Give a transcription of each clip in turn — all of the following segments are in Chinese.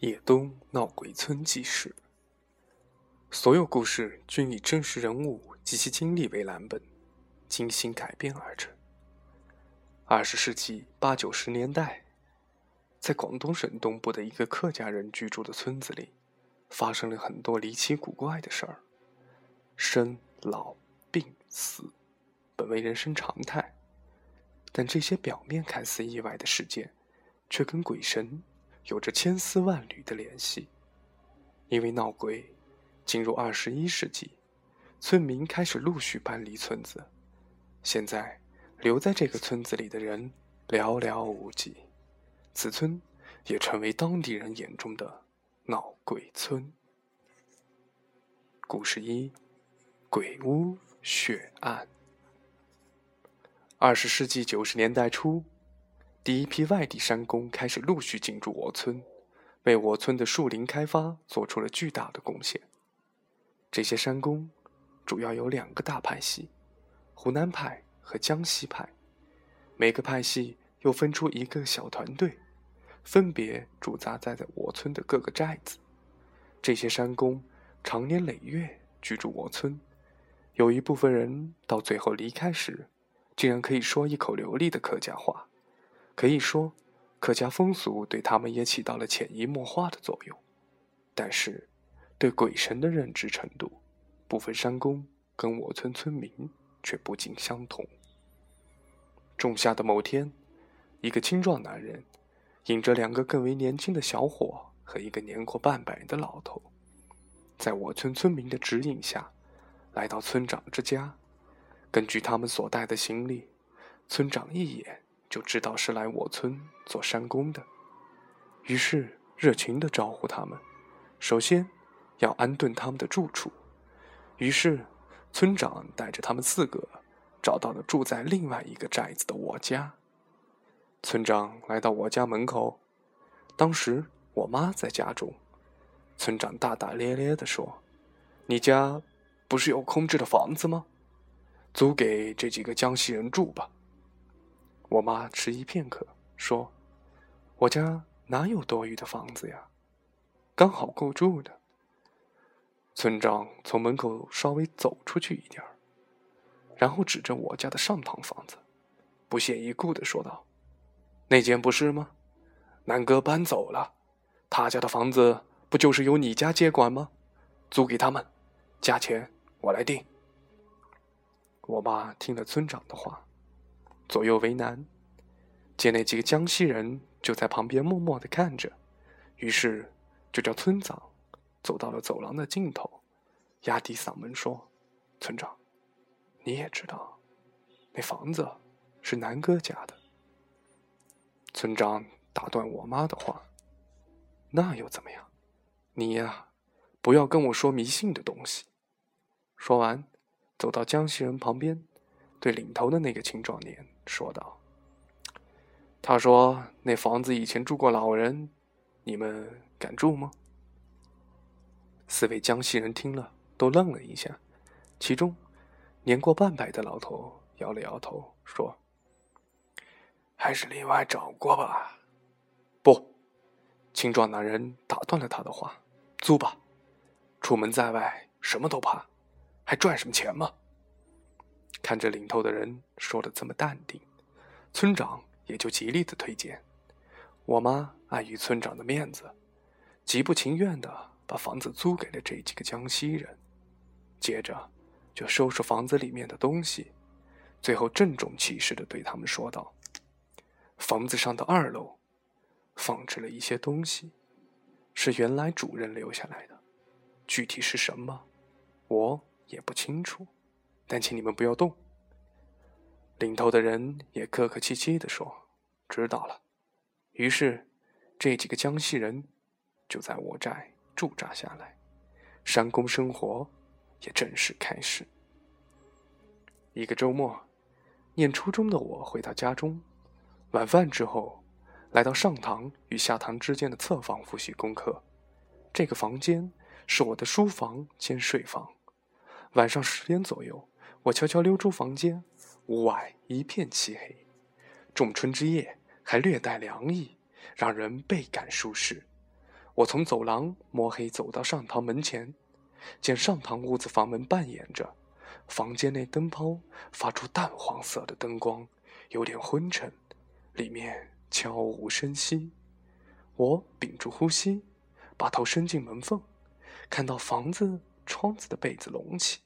野东闹鬼村纪事。所有故事均以真实人物及其经历为蓝本，精心改编而成。二十世纪八九十年代，在广东省东部的一个客家人居住的村子里，发生了很多离奇古怪的事儿。生老病死，本为人生常态，但这些表面看似意外的事件，却跟鬼神有着千丝万缕的联系。因为闹鬼。进入二十一世纪，村民开始陆续搬离村子。现在留在这个村子里的人寥寥无几，此村也成为当地人眼中的闹鬼村。故事一：鬼屋血案。二十世纪九十年代初，第一批外地山工开始陆续进驻我村，为我村的树林开发做出了巨大的贡献。这些山工主要有两个大派系：湖南派和江西派。每个派系又分出一个小团队，分别驻扎在在我村的各个寨子。这些山工长年累月居住我村，有一部分人到最后离开时，竟然可以说一口流利的客家话。可以说，客家风俗对他们也起到了潜移默化的作用。但是，对鬼神的认知程度，部分山工跟我村村民却不尽相同。仲夏的某天，一个青壮男人，引着两个更为年轻的小伙和一个年过半百的老头，在我村村民的指引下，来到村长之家。根据他们所带的行李，村长一眼就知道是来我村做山工的，于是热情地招呼他们。首先。要安顿他们的住处，于是村长带着他们四个找到了住在另外一个寨子的我家。村长来到我家门口，当时我妈在家中。村长大大咧咧地说：“你家不是有空置的房子吗？租给这几个江西人住吧。”我妈迟疑片刻说：“我家哪有多余的房子呀？刚好够住的。”村长从门口稍微走出去一点儿，然后指着我家的上堂房子，不屑一顾的说道：“那间不是吗？南哥搬走了，他家的房子不就是由你家接管吗？租给他们，价钱我来定。”我妈听了村长的话，左右为难，见那几个江西人就在旁边默默的看着，于是就叫村长。走到了走廊的尽头，压低嗓门说：“村长，你也知道，那房子是南哥家的。”村长打断我妈的话：“那又怎么样？你呀，不要跟我说迷信的东西。”说完，走到江西人旁边，对领头的那个青壮年说道：“他说那房子以前住过老人，你们敢住吗？”四位江西人听了，都愣了一下。其中，年过半百的老头摇了摇头，说：“还是另外找过吧。”不，青壮男人打断了他的话：“租吧，出门在外什么都怕，还赚什么钱吗？”看着领头的人说的这么淡定，村长也就极力的推荐。我妈碍于村长的面子，极不情愿的。把房子租给了这几个江西人，接着就收拾房子里面的东西，最后郑重其事的对他们说道：“房子上的二楼放置了一些东西，是原来主人留下来的，具体是什么，我也不清楚，但请你们不要动。”领头的人也客客气气的说：“知道了。”于是，这几个江西人就在我寨。驻扎下来，山工生活也正式开始。一个周末，念初中的我回到家中，晚饭之后，来到上堂与下堂之间的侧房复习功课。这个房间是我的书房兼睡房。晚上十点左右，我悄悄溜出房间，屋外一片漆黑，仲春之夜还略带凉意，让人倍感舒适。我从走廊摸黑走到上堂门前，见上堂屋子房门半掩着，房间内灯泡发出淡黄色的灯光，有点昏沉，里面悄无声息。我屏住呼吸，把头伸进门缝，看到房子窗子的被子隆起，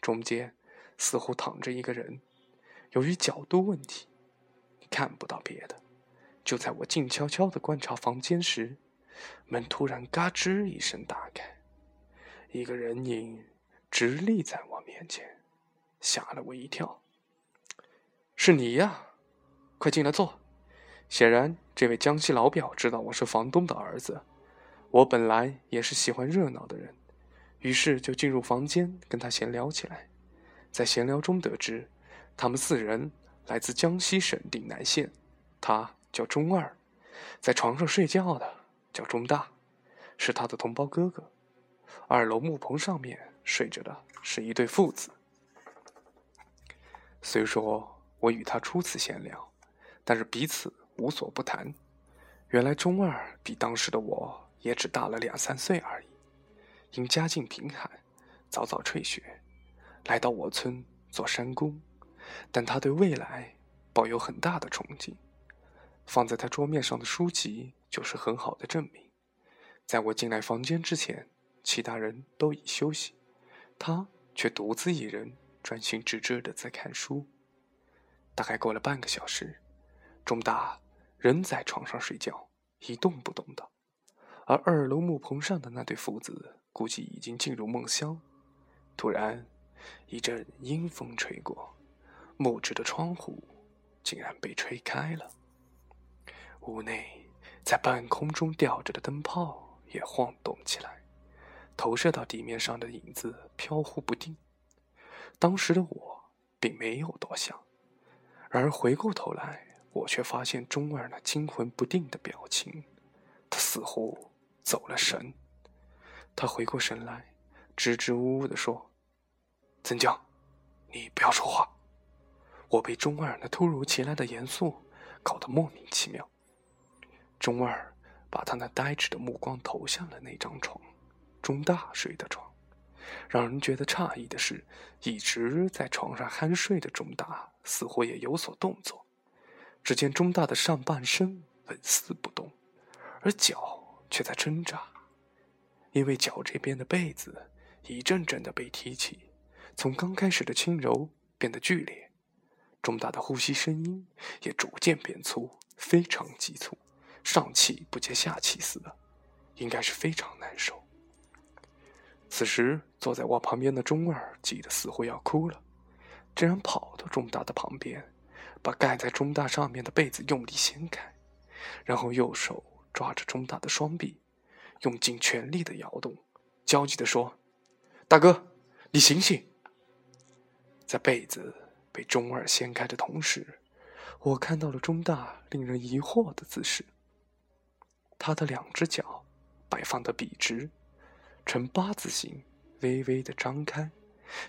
中间似乎躺着一个人。由于角度问题，看不到别的。就在我静悄悄的观察房间时，门突然嘎吱一声打开，一个人影直立在我面前，吓了我一跳。是你呀，快进来坐。显然，这位江西老表知道我是房东的儿子。我本来也是喜欢热闹的人，于是就进入房间跟他闲聊起来。在闲聊中得知，他们四人来自江西省定南县，他叫钟二，在床上睡觉的。叫钟大，是他的同胞哥哥。二楼木棚上面睡着的是一对父子。虽说我与他初次闲聊，但是彼此无所不谈。原来钟二比当时的我也只大了两三岁而已。因家境贫寒，早早辍学，来到我村做山工。但他对未来抱有很大的憧憬。放在他桌面上的书籍。就是很好的证明。在我进来房间之前，其他人都已休息，他却独自一人专心致志的在看书。大概过了半个小时，钟大仍在床上睡觉，一动不动的，而二楼木棚上的那对父子估计已经进入梦乡。突然，一阵阴风吹过，木质的窗户竟然被吹开了，屋内。在半空中吊着的灯泡也晃动起来，投射到地面上的影子飘忽不定。当时的我并没有多想，然而回过头来，我却发现钟儿那惊魂不定的表情，他似乎走了神。他回过神来，支支吾吾地说：“曾江，你不要说话。”我被钟二那突如其来的严肃搞得莫名其妙。钟二把他那呆滞的目光投向了那张床，钟大睡的床。让人觉得诧异的是，一直在床上酣睡的钟大似乎也有所动作。只见钟大的上半身纹丝不动，而脚却在挣扎，因为脚这边的被子一阵阵的被提起，从刚开始的轻柔变得剧烈。钟大的呼吸声音也逐渐变粗，非常急促。上气不接下气似的，应该是非常难受。此时坐在我旁边的钟儿急得似乎要哭了，竟然跑到钟大的旁边，把盖在钟大上面的被子用力掀开，然后右手抓着钟大的双臂，用尽全力的摇动，焦急地说：“大哥，你醒醒！”在被子被钟二掀开的同时，我看到了钟大令人疑惑的姿势。他的两只脚摆放的笔直，呈八字形，微微的张开，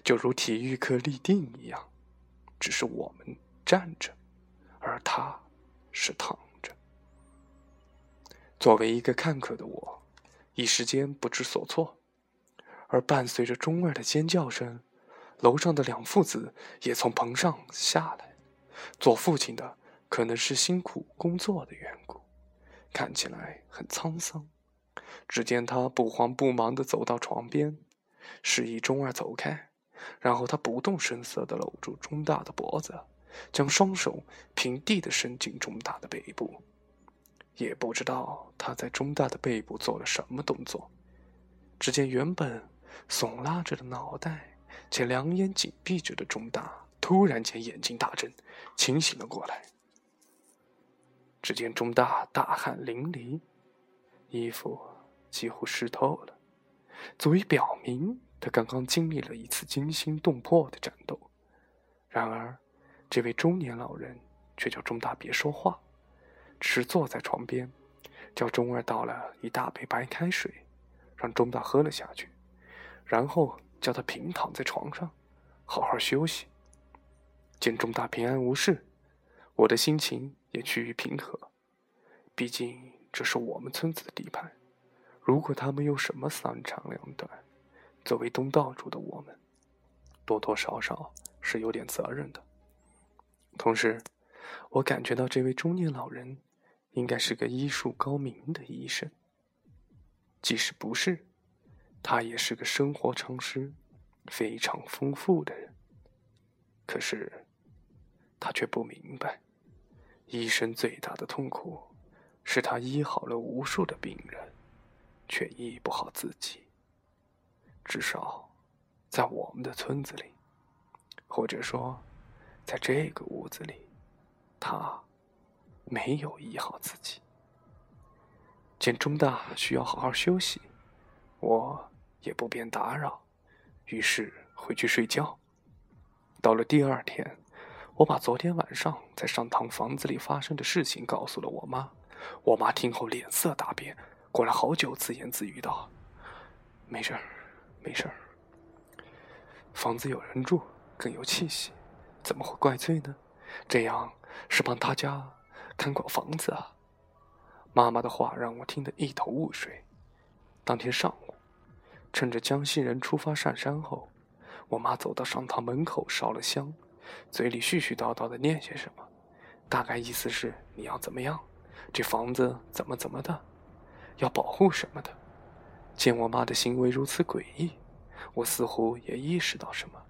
就如体育课立定一样。只是我们站着，而他是躺着。作为一个看客的我，一时间不知所措。而伴随着中二的尖叫声，楼上的两父子也从棚上下来。做父亲的可能是辛苦工作的缘故。看起来很沧桑。只见他不慌不忙地走到床边，示意钟儿走开，然后他不动声色地搂住钟大的脖子，将双手平地地伸进钟大的背部。也不知道他在钟大的背部做了什么动作。只见原本耸拉着的脑袋且两眼紧闭着的钟大，突然间眼睛大睁，清醒了过来。只见钟大大汗淋漓，衣服几乎湿透了，足以表明他刚刚经历了一次惊心动魄的战斗。然而，这位中年老人却叫钟大别说话，只坐在床边，叫钟儿倒了一大杯白开水，让钟大喝了下去，然后叫他平躺在床上，好好休息。见钟大平安无事，我的心情。也趋于平和，毕竟这是我们村子的地盘，如果他们有什么三长两短，作为东道主的我们，多多少少是有点责任的。同时，我感觉到这位中年老人应该是个医术高明的医生。即使不是，他也是个生活常识非常丰富的人。可是，他却不明白，医生最大的痛苦是他医好了无数的病人，却医不好自己。至少，在我们的村子里，或者说，在这个屋子里，他没有医好自己。见钟大需要好好休息，我也不便打扰，于是回去睡觉。到了第二天，我把昨天晚上在上堂房子里发生的事情告诉了我妈。我妈听后脸色大变，过了好久，自言自语道：“没事儿，没事儿。房子有人住，更有气息，怎么会怪罪呢？这样是帮大家看管房子啊。”妈妈的话让我听得一头雾水。当天上午，趁着江西人出发上山后，我妈走到上堂门口烧了香，嘴里絮絮叨叨的念些什么，大概意思是你要怎么样，这房子怎么怎么的，要保护什么的。见我妈的行为如此诡异，我似乎也意识到什么。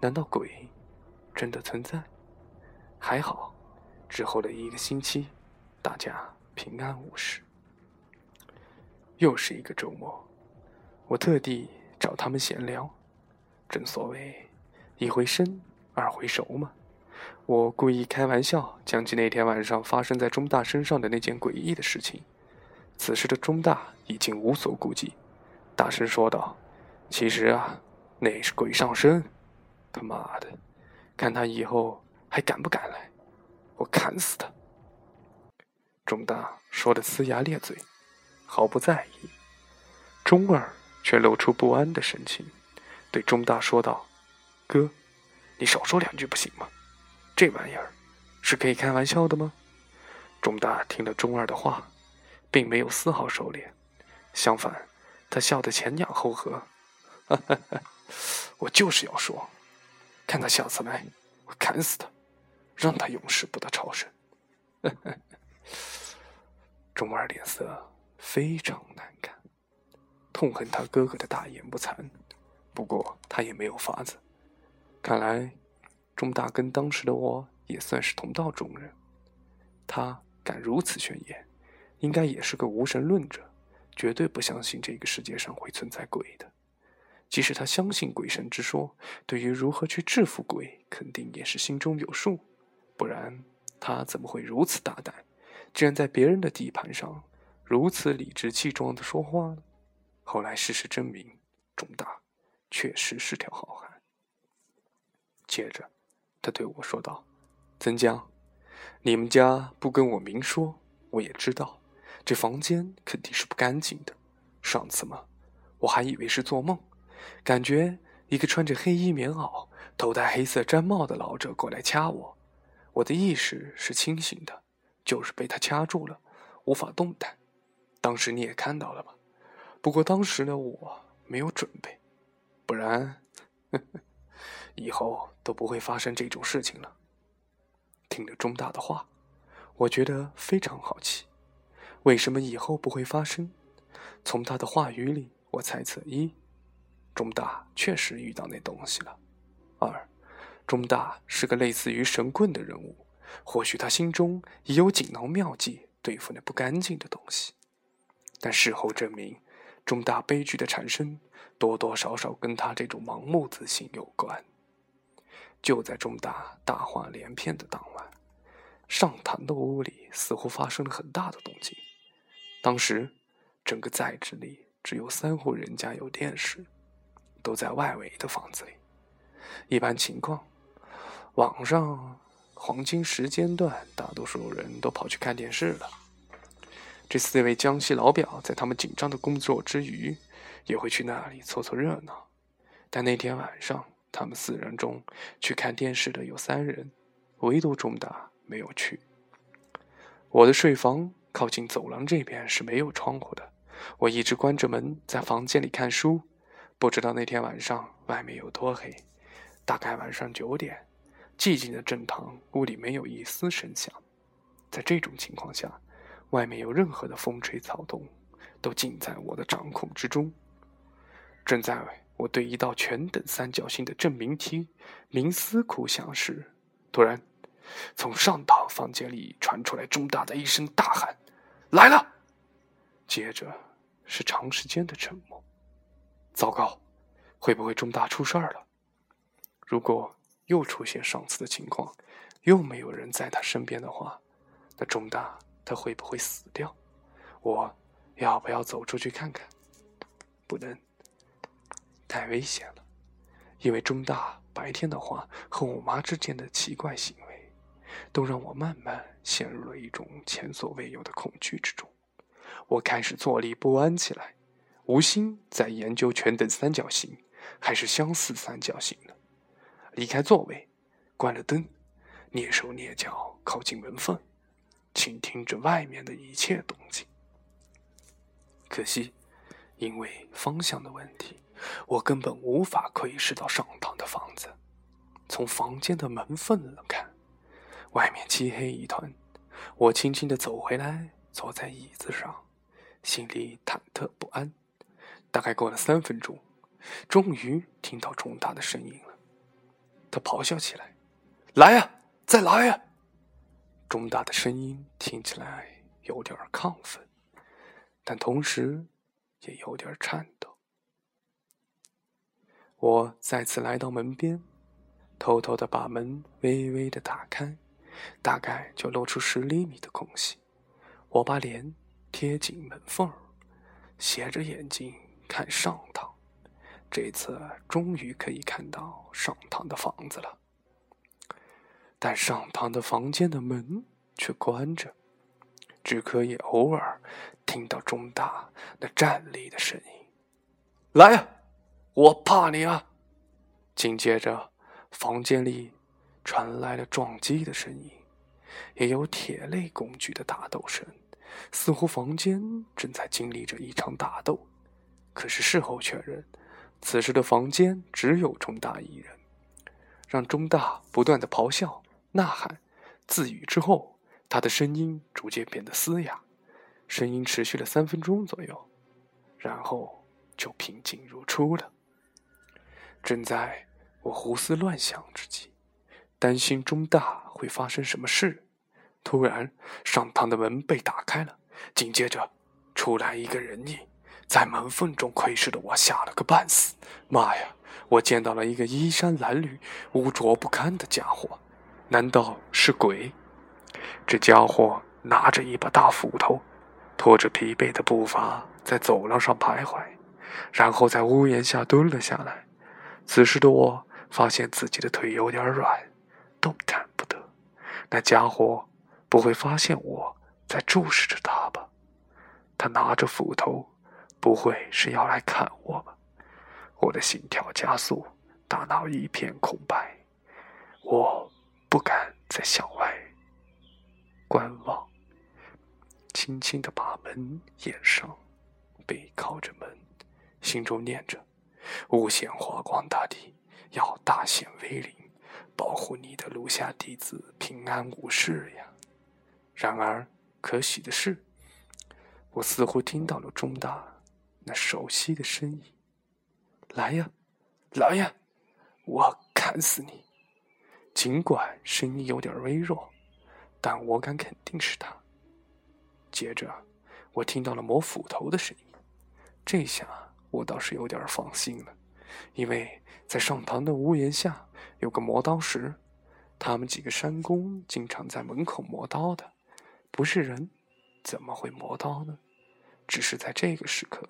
难道鬼真的存在？还好，之后的一个星期，大家。平安无事。又是一个周末，我特地找他们闲聊。正所谓一回生，二回熟嘛。我故意开玩笑，讲起那天晚上发生在钟大身上的那件诡异的事情。此时的钟大已经无所顾忌，大声说道：“其实啊，那是鬼上身！他妈的，看他以后还敢不敢来，我砍死他！”钟大说的呲牙咧嘴，毫不在意。钟儿却露出不安的神情，对钟大说道：“哥，你少说两句不行吗？这玩意儿是可以开玩笑的吗？”钟大听了钟二的话，并没有丝毫收敛，相反，他笑得前仰后合：“哈哈哈，我就是要说，看他下次来，我砍死他，让他永世不得超生。”呵呵。钟二脸色非常难看，痛恨他哥哥的大言不惭。不过他也没有法子。看来，钟大跟当时的我也算是同道中人。他敢如此宣言，应该也是个无神论者，绝对不相信这个世界上会存在鬼的。即使他相信鬼神之说，对于如何去制服鬼，肯定也是心中有数。不然，他怎么会如此大胆？竟然在别人的地盘上如此理直气壮的说话呢？后来事实证明，钟大确实是条好汉。接着，他对我说道：“曾江，你们家不跟我明说，我也知道，这房间肯定是不干净的。上次嘛，我还以为是做梦，感觉一个穿着黑衣棉袄、头戴黑色毡帽的老者过来掐我，我的意识是清醒的。”就是被他掐住了，无法动弹。当时你也看到了吧？不过当时的我没有准备，不然 以后都不会发生这种事情了。听了钟大的话，我觉得非常好奇，为什么以后不会发生？从他的话语里，我猜测：一，钟大确实遇到那东西了；二，钟大是个类似于神棍的人物。或许他心中已有锦囊妙计对付那不干净的东西，但事后证明，重大悲剧的产生多多少少跟他这种盲目自信有关。就在重大大话连篇的当晚，上堂的屋里似乎发生了很大的动静。当时，整个在职里只有三户人家有电视，都在外围的房子里。一般情况，网上。黄金时间段，大多数人都跑去看电视了。这四位江西老表在他们紧张的工作之余，也会去那里凑凑热闹。但那天晚上，他们四人中去看电视的有三人，唯独钟大没有去。我的睡房靠近走廊这边是没有窗户的，我一直关着门在房间里看书，不知道那天晚上外面有多黑。大概晚上九点，寂静的正堂，屋里没有一丝声响。在这种情况下，外面有任何的风吹草动，都尽在我的掌控之中。正在我对一道全等三角形的证明题冥思苦想时，突然，从上堂房间里传出来钟大的一声大喊：“来了！”接着是长时间的沉默。糟糕，会不会钟大出事儿了？如果又出现上次的情况，又没有人在他身边的话，那钟大他会不会死掉？我要不要走出去看看？不能，太危险了。因为钟大白天的话和我妈之间的奇怪行为，都让我慢慢陷入了一种前所未有的恐惧之中。我开始坐立不安起来，无心在研究全等三角形还是相似三角形了。离开座位，关了灯，蹑手蹑脚靠近门缝，倾听着外面的一切动静。可惜，因为方向的问题，我根本无法窥视到上堂的房子。从房间的门缝看，外面漆黑一团。我轻轻的走回来，坐在椅子上，心里忐忑不安。大概过了三分钟，终于听到重大的声音了。他咆哮起来：“来呀，再来呀！”钟大的声音听起来有点亢奋，但同时也有点颤抖。我再次来到门边，偷偷的把门微微的打开，大概就露出十厘米的空隙。我把脸贴紧门缝儿斜着眼睛看上堂。这次终于可以看到上堂的房子了，但上堂的房间的门却关着，只可以偶尔听到钟大那站立的声音。来呀，我怕你啊！紧接着，房间里传来了撞击的声音，也有铁类工具的打斗声，似乎房间正在经历着一场打斗。可是事后确认。此时的房间只有钟大一人，让钟大不断的咆哮、呐喊、自语之后，他的声音逐渐变得嘶哑，声音持续了三分钟左右，然后就平静如初了。正在我胡思乱想之际，担心钟大会发生什么事，突然上堂的门被打开了，紧接着出来一个人影。在门缝中窥视的我吓了个半死。妈呀！我见到了一个衣衫褴褛、污浊不堪的家伙，难道是鬼？这家伙拿着一把大斧头，拖着疲惫的步伐在走廊上徘徊，然后在屋檐下蹲了下来。此时的我发现自己的腿有点软，动弹不得。那家伙不会发现我在注视着他吧？他拿着斧头。不会是要来看我吧？我的心跳加速，大脑一片空白，我不敢再向外观望，轻轻的把门掩上，背靠着门，心中念着：“无限华光大帝要大显威灵，保护你的炉下弟子平安无事呀。”然而，可喜的是，我似乎听到了钟大。那熟悉的声音，来呀，来呀，我砍死你！尽管声音有点微弱，但我敢肯定是他。接着，我听到了磨斧头的声音，这下我倒是有点放心了，因为在上堂的屋檐下有个磨刀石，他们几个山工经常在门口磨刀的，不是人，怎么会磨刀呢？只是在这个时刻。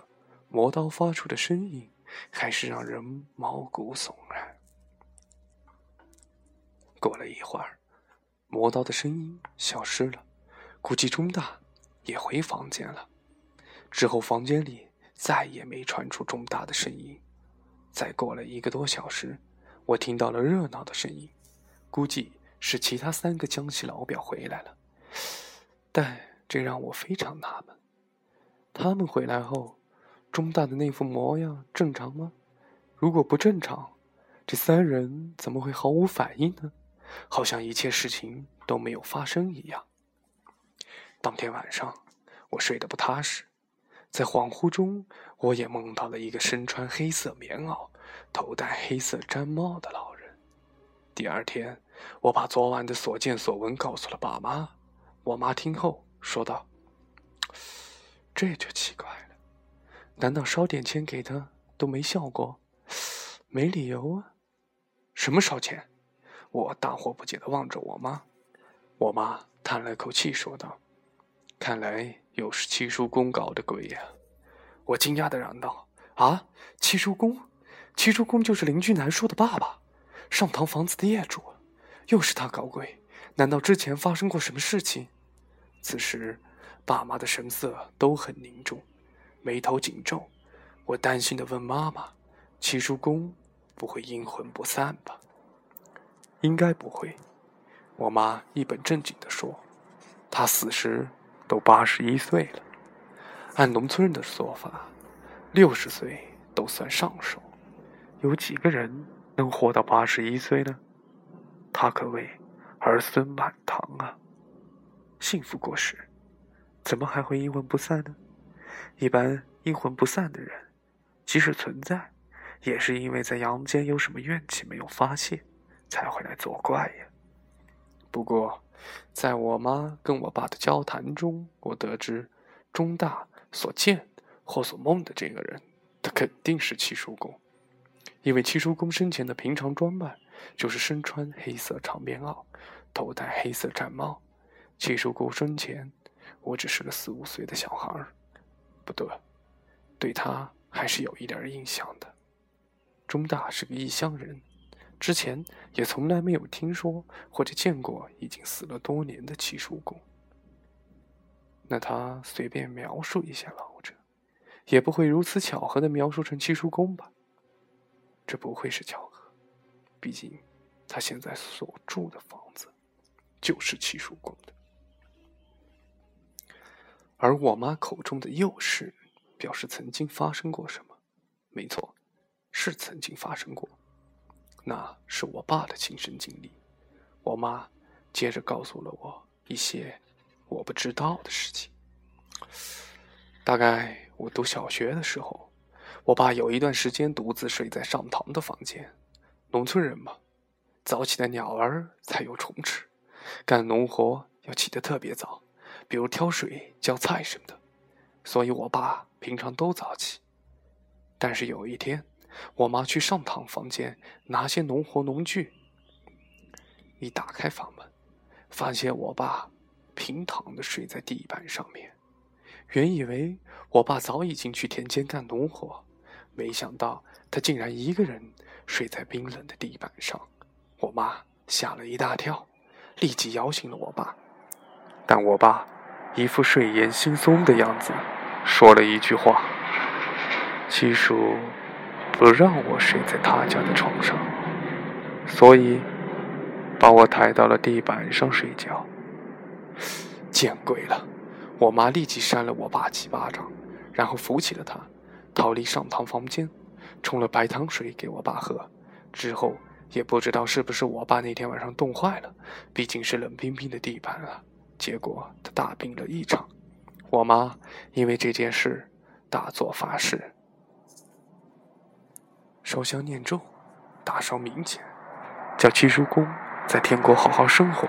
磨刀发出的声音，还是让人毛骨悚然。过了一会儿，磨刀的声音消失了，估计钟大也回房间了。之后，房间里再也没传出钟大的声音。再过了一个多小时，我听到了热闹的声音，估计是其他三个江西老表回来了。但这让我非常纳闷。他们回来后，钟大的那副模样正常吗？如果不正常，这三人怎么会毫无反应呢？好像一切事情都没有发生一样。当天晚上，我睡得不踏实，在恍惚中，我也梦到了一个身穿黑色棉袄、头戴黑色毡帽的老人。第二天，我把昨晚的所见所闻告诉了爸妈。我妈听后说道：“这就奇怪了，难道烧点钱给他都没效果？没理由啊！什么烧钱？”我大惑不解的望着我妈。我妈叹了口气说道：“看来又是七叔公搞的鬼呀！”我惊讶的嚷道：“啊，七叔公？七叔公就是邻居南叔的爸爸，上堂房子的业主，又是他搞鬼？难道之前发生过什么事情？”此时，爸妈的神色都很凝重，眉头紧皱。我担心的问妈妈：“七叔公不会阴魂不散吧？”“应该不会。”我妈一本正经地说：“他死时都八十一岁了。按农村人的说法，六十岁都算上寿。有几个人能活到八十一岁呢？他可谓儿孙满堂啊！”幸福过世，怎么还会阴魂不散呢？一般阴魂不散的人，即使存在，也是因为在阳间有什么怨气没有发泄，才会来作怪呀。不过，在我妈跟我爸的交谈中，我得知，钟大所见或所梦的这个人，他肯定是七叔公，因为七叔公生前的平常装扮，就是身穿黑色长棉袄，头戴黑色战帽。七叔公生前，我只是个四五岁的小孩儿，不对，对他还是有一点印象的。钟大是个异乡人，之前也从来没有听说或者见过已经死了多年的七叔公。那他随便描述一下老者，也不会如此巧合的描述成七叔公吧？这不会是巧合，毕竟他现在所住的房子就是七叔公的。而我妈口中的幼事，表示曾经发生过什么？没错，是曾经发生过。那是我爸的亲身经历。我妈接着告诉了我一些我不知道的事情。大概我读小学的时候，我爸有一段时间独自睡在上堂的房间。农村人嘛，早起的鸟儿才有虫吃，干农活要起得特别早。比如挑水、浇菜什么的，所以我爸平常都早起。但是有一天，我妈去上堂房间拿些农活农具，一打开房门，发现我爸平躺的睡在地板上面。原以为我爸早已经去田间干农活，没想到他竟然一个人睡在冰冷的地板上。我妈吓了一大跳，立即摇醒了我爸。但我爸。一副睡眼惺忪的样子，说了一句话：“七叔不让我睡在他家的床上，所以把我抬到了地板上睡觉。”见鬼了！我妈立即扇了我爸几巴掌，然后扶起了他，逃离上堂房间，冲了白糖水给我爸喝。之后也不知道是不是我爸那天晚上冻坏了，毕竟是冷冰冰的地板啊。结果他大病了一场，我妈因为这件事大做法事，烧香念咒，大烧冥钱，叫七叔公在天国好好生活。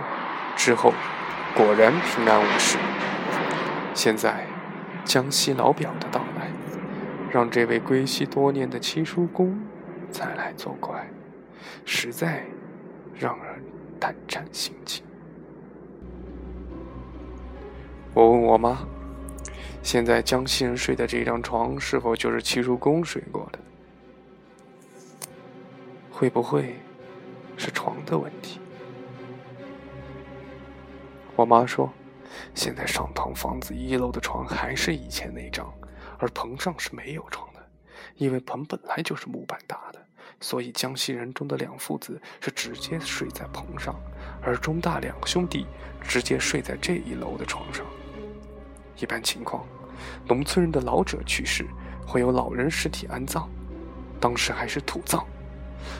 之后果然平安无事。现在江西老表的到来，让这位归西多年的七叔公再来作怪，实在让人胆战心惊。我问我妈：“现在江西人睡的这张床，是否就是七叔公睡过的？会不会是床的问题？”我妈说：“现在上堂房子一楼的床还是以前那张，而棚上是没有床的，因为棚本来就是木板搭的，所以江西人中的两父子是直接睡在棚上，而中大两兄弟直接睡在这一楼的床上。”一般情况，农村人的老者去世会有老人尸体安葬，当时还是土葬，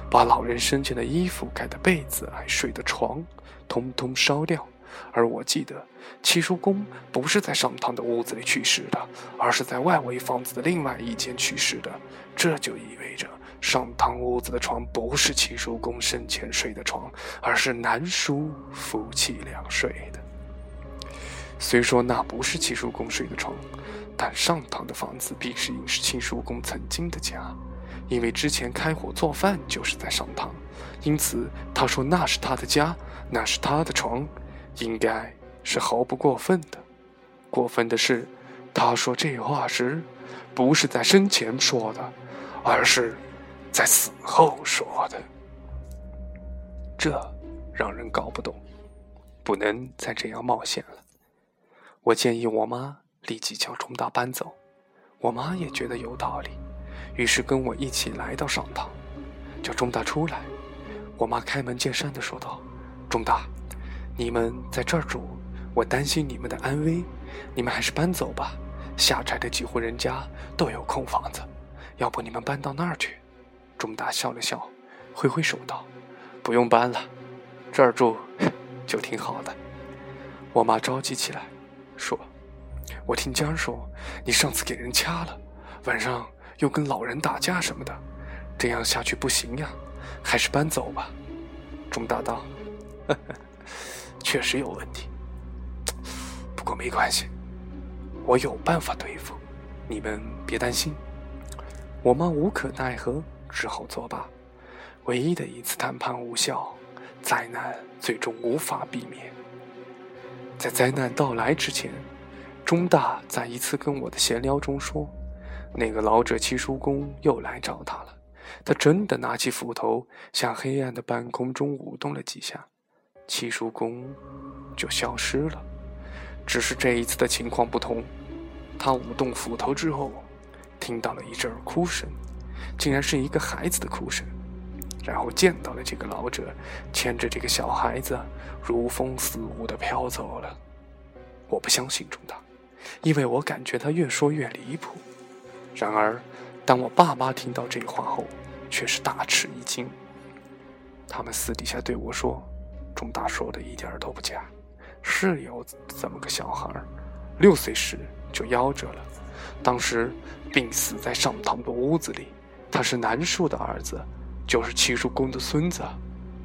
把老人生前的衣服、盖的被子、还睡的床，通通烧掉。而我记得七叔公不是在上堂的屋子里去世的，而是在外围房子的另外一间去世的。这就意味着上堂屋子的床不是七叔公生前睡的床，而是南叔夫妻俩睡的。虽说那不是七叔公睡的床，但上堂的房子必是是七叔公曾经的家，因为之前开火做饭就是在上堂，因此他说那是他的家，那是他的床。应该是毫不过分的。过分的是，他说这话时，不是在生前说的，而是在死后说的。这让人搞不懂，不能再这样冒险了。我建议我妈立即叫钟大搬走。我妈也觉得有道理，于是跟我一起来到上堂，叫钟大出来。我妈开门见山的说道：“钟大。”你们在这儿住，我担心你们的安危，你们还是搬走吧。下宅的几户人家都有空房子，要不你们搬到那儿去？钟大笑了笑，挥挥手道：“不用搬了，这儿住就挺好的。”我妈着急起来，说：“我听江说你上次给人掐了，晚上又跟老人打架什么的，这样下去不行呀，还是搬走吧。”钟大道：“呵呵。”确实有问题，不过没关系，我有办法对付，你们别担心。我妈无可奈何，只好作罢。唯一的一次谈判无效，灾难最终无法避免。在灾难到来之前，钟大在一次跟我的闲聊中说：“那个老者七叔公又来找他了。”他真的拿起斧头，向黑暗的半空中舞动了几下。七叔公就消失了，只是这一次的情况不同。他舞动斧头之后，听到了一阵哭声，竟然是一个孩子的哭声。然后见到了这个老者牵着这个小孩子，如风似雾的飘走了。我不相信中大，因为我感觉他越说越离谱。然而，当我爸妈听到这话后，却是大吃一惊。他们私底下对我说。钟大说的一点都不假，是有这么个小孩六岁时就夭折了，当时病死在上堂的屋子里。他是南叔的儿子，就是七叔公的孙子，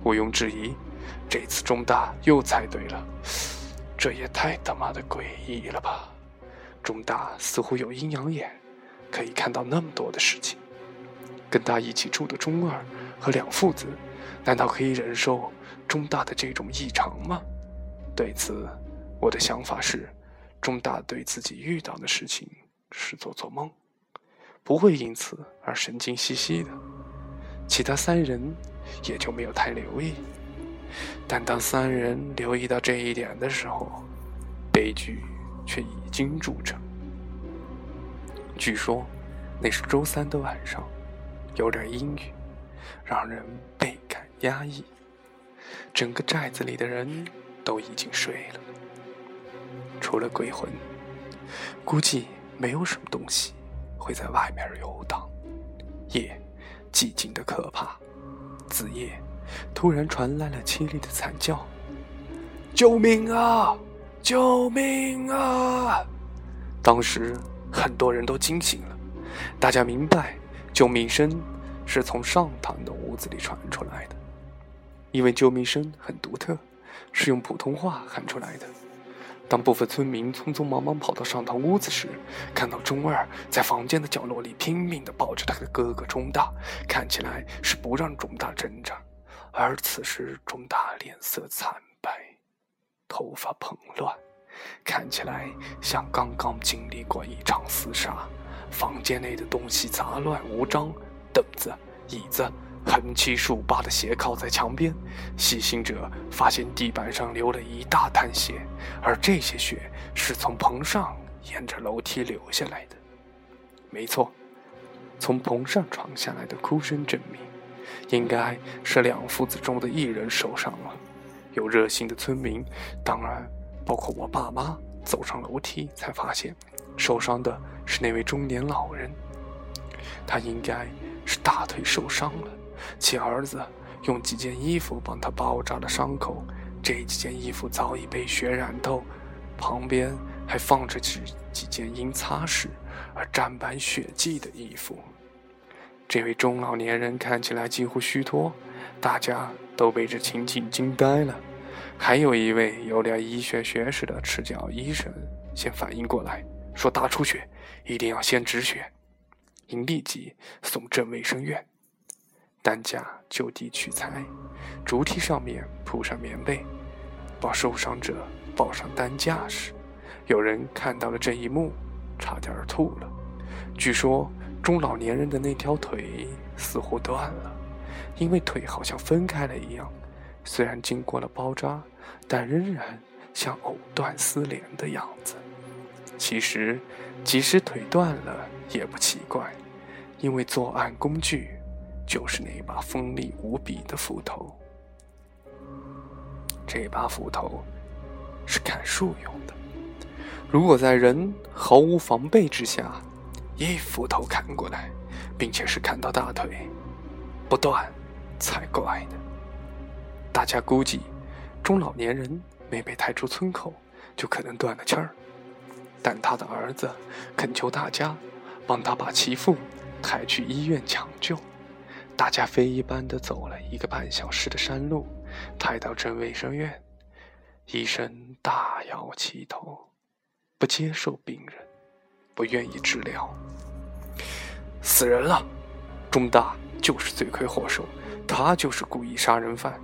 毋庸置疑。这次钟大又猜对了，这也太他妈的诡异了吧！钟大似乎有阴阳眼，可以看到那么多的事情。跟他一起住的中二和两父子，难道可以忍受？中大的这种异常吗？对此，我的想法是，中大对自己遇到的事情是做做梦，不会因此而神经兮兮的。其他三人也就没有太留意。但当三人留意到这一点的时候，悲剧却已经铸成。据说，那是周三的晚上，有点阴雨，让人倍感压抑。整个寨子里的人都已经睡了，除了鬼魂，估计没有什么东西会在外面游荡。夜寂静的可怕，子夜突然传来了凄厉的惨叫：“救命啊！救命啊！”当时很多人都惊醒了，大家明白救命声是从上堂的屋子里传出来的。因为救命声很独特，是用普通话喊出来的。当部分村民匆匆忙忙跑到上堂屋子时，看到钟二在房间的角落里拼命地抱着他的哥哥钟大，看起来是不让钟大挣扎。而此时钟大脸色惨白，头发蓬乱，看起来像刚刚经历过一场厮杀。房间内的东西杂乱无章，凳子、椅子。横七竖八的斜靠在墙边，细心者发现地板上流了一大滩血，而这些血是从棚上沿着楼梯流下来的。没错，从棚上传下来的哭声证明，应该是两父子中的一人受伤了。有热心的村民，当然包括我爸妈，走上楼梯，才发现受伤的是那位中年老人。他应该是大腿受伤了，其儿子用几件衣服帮他包扎了伤口。这几件衣服早已被血染透，旁边还放着几几件因擦拭而沾满血迹的衣服。这位中老年人看起来几乎虚脱，大家都被这情景惊呆了。还有一位有点医学学识的赤脚医生先反应过来，说：“大出血，一定要先止血。”应立即送镇卫生院。担架就地取材，竹梯上面铺上棉被，把受伤者抱上担架时，有人看到了这一幕，差点吐了。据说中老年人的那条腿似乎断了，因为腿好像分开了一样，虽然经过了包扎，但仍然像藕断丝连的样子。其实，即使腿断了也不奇怪，因为作案工具。就是那把锋利无比的斧头，这把斧头是砍树用的。如果在人毫无防备之下，一斧头砍过来，并且是砍到大腿，不断才怪呢。大家估计，中老年人没被抬出村口，就可能断了气儿。但他的儿子恳求大家帮他把其父抬去医院抢救。大家飞一般的走了一个半小时的山路，抬到镇卫生院，医生大摇其头，不接受病人，不愿意治疗。死人了，钟大就是罪魁祸首，他就是故意杀人犯。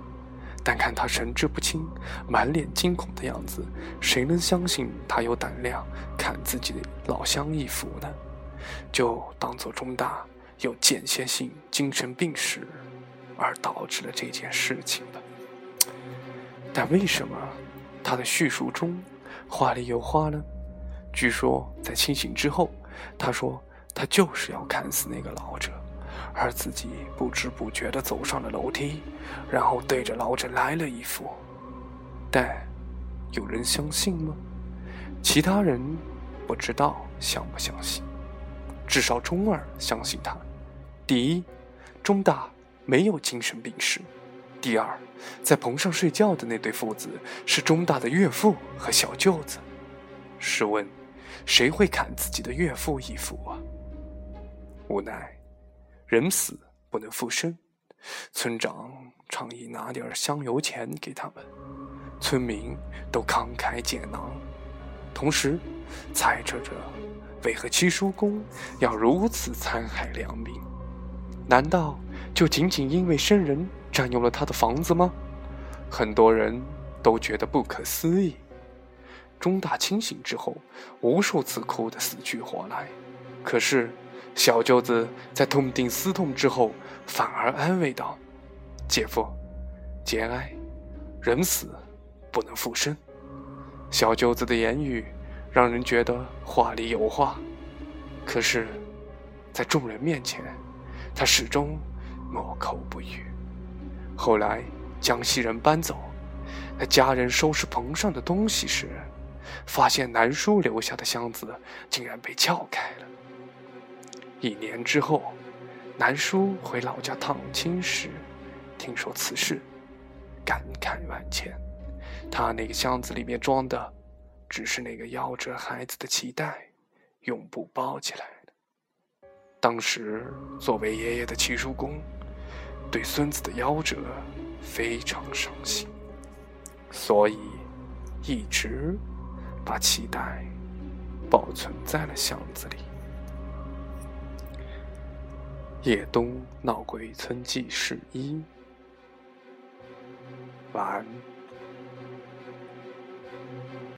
但看他神志不清、满脸惊恐的样子，谁能相信他有胆量砍自己的老乡一斧呢？就当做钟大。有间歇性精神病史，而导致了这件事情的。但为什么他的叙述中话里有话呢？据说在清醒之后，他说他就是要砍死那个老者，而自己不知不觉地走上了楼梯，然后对着老者来了一斧。但有人相信吗？其他人不知道相不相信，至少中二相信他。第一，钟大没有精神病史；第二，在棚上睡觉的那对父子是钟大的岳父和小舅子。试问，谁会砍自己的岳父一斧啊？无奈，人死不能复生，村长倡议拿点香油钱给他们，村民都慷慨解囊，同时猜测着为何七叔公要如此残害良民。难道就仅仅因为生人占用了他的房子吗？很多人都觉得不可思议。钟大清醒之后，无数次哭得死去活来，可是小舅子在痛定思痛之后，反而安慰道：“姐夫，节哀，人死不能复生。”小舅子的言语让人觉得话里有话，可是，在众人面前。他始终默口不语。后来江西人搬走，他家人收拾棚上的东西时，发现南叔留下的箱子竟然被撬开了。一年之后，南叔回老家探亲时，听说此事，感慨万千。他那个箱子里面装的，只是那个夭折孩子的脐带，用布包起来的。当时，作为爷爷的七叔公，对孙子的夭折非常伤心，所以一直把脐带保存在了箱子里。夜东闹鬼村记事一，晚安。